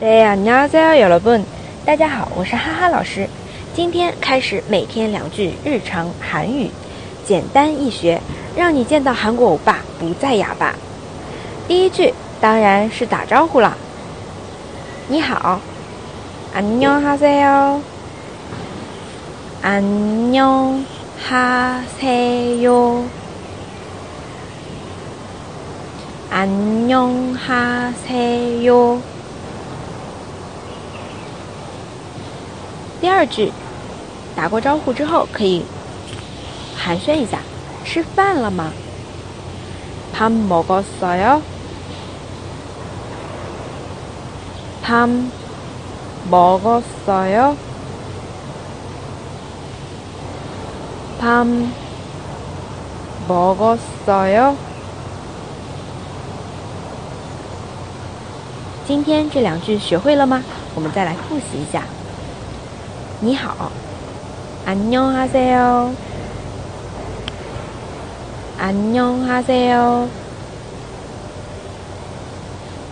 对呀，你好，여러 분， 大家好，我是哈哈老师。今天开始每天两句日常韩语，简单易学，让你见到韩国欧巴不再哑巴。第一句当然是打招呼了，你好，안녕하세 요， 안녕하세 요。 안녕하세 요。 第二句，打过招呼之后可以寒暄一下，吃饭了吗？밥먹었어 요？ 밥먹었어 요？ 밥먹었어 요？ 今天这两句学会了吗？我们再来复习一下。 你好，안녕하세 요， 안녕하세 요。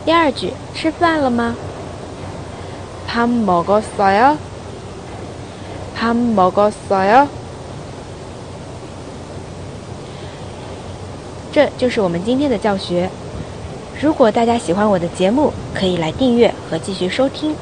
第二句，吃饭了吗？밥먹었어 요， 밥먹었어 요。 这就是我们今天的教学。如果大家喜欢我的节目，可以来订阅和继续收听。